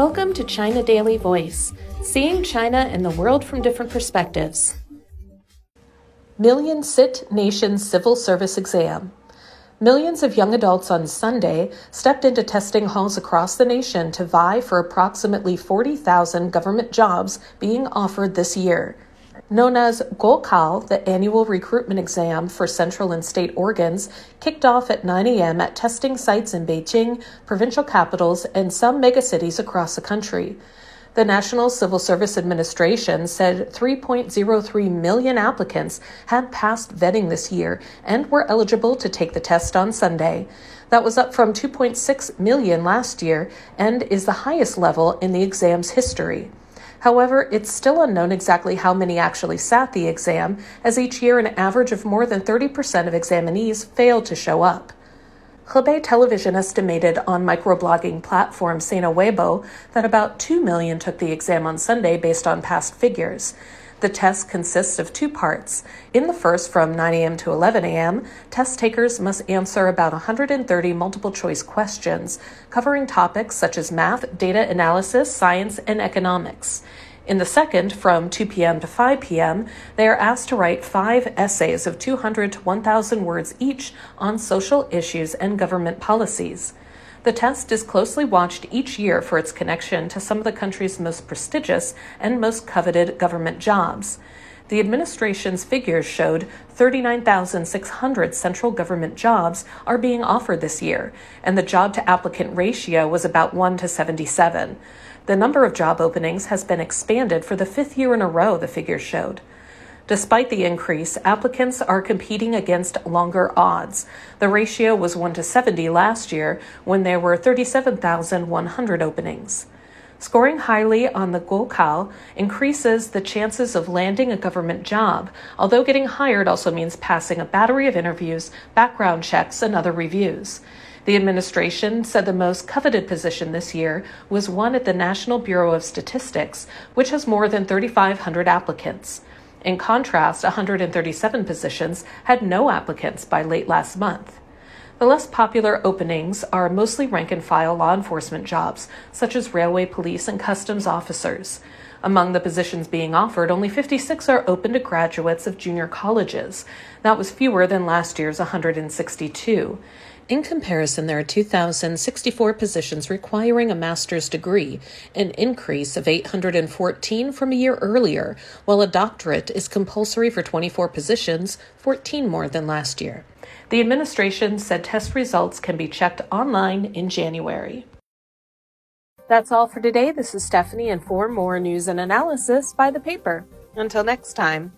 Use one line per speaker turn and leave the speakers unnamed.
Welcome to China Daily Voice, seeing China and the world from different perspectives. Million Sit Nation Civil Service Exam. Millions of young adults on Sunday stepped into testing halls across the nation to vie for approximately 40,000 government jobs being offered this year. Known as Guokao, the annual recruitment exam for central and state organs, kicked off at 9 a.m. at testing sites in Beijing, provincial capitals, and some megacities across the country. The National Civil Service Administration said 3.03 million applicants had passed vetting this year and were eligible to take the test on Sunday. That was up from 2.6 million last year and is the highest level in the exam's history. However, it's still unknown exactly how many actually sat the exam, as each year an average of more than 30% of examinees failed to show up. Hebei Television estimated on microblogging platform Sina Weibo that about 2 million took the exam on Sunday based on past figures. The test consists of two parts. In the first, from 9 a.m. to 11 a.m., test takers must answer about 130 multiple choice questions covering topics such as math, data analysis, science, and economics. In the second, from 2 p.m. to 5 p.m., they are asked to write five essays of 200 to 1,000 words each on social issues and government policies. The test is closely watched each year for its connection to some of the country's most prestigious and most coveted government jobs. The administration's figures showed 39,600 central government jobs are being offered this year, and the job to applicant ratio was about 1 to 77. The number of job openings has been expanded for the fifth year in a row, the figures showed. Despite the increase, applicants are competing against longer odds. The ratio was 1 to 70 last year when there were 37,100 openings. Scoring highly on the Guokao increases the chances of landing a government job, although getting hired also means passing a battery of interviews, background checks, and other reviews. The administration said the most coveted position this year was one at the National Bureau of Statistics, which has more than 3,500 applicants. In contrast, 137 positions had no applicants by late last month. The less popular openings are mostly rank and file law enforcement jobs, such as railway police and customs officers. Among the positions being offered, only 56 are open to graduates of junior colleges. That was fewer than last year's 162. In comparison, there are 2,064 positions requiring a master's degree, an increase of 814 from a year earlier, while a doctorate is compulsory for 24 positions, 14 more than last year. The administration said test results can be checked online in January. That's all for today. This is Stephanie, and for more news and analysis, buy the paper. Until next time.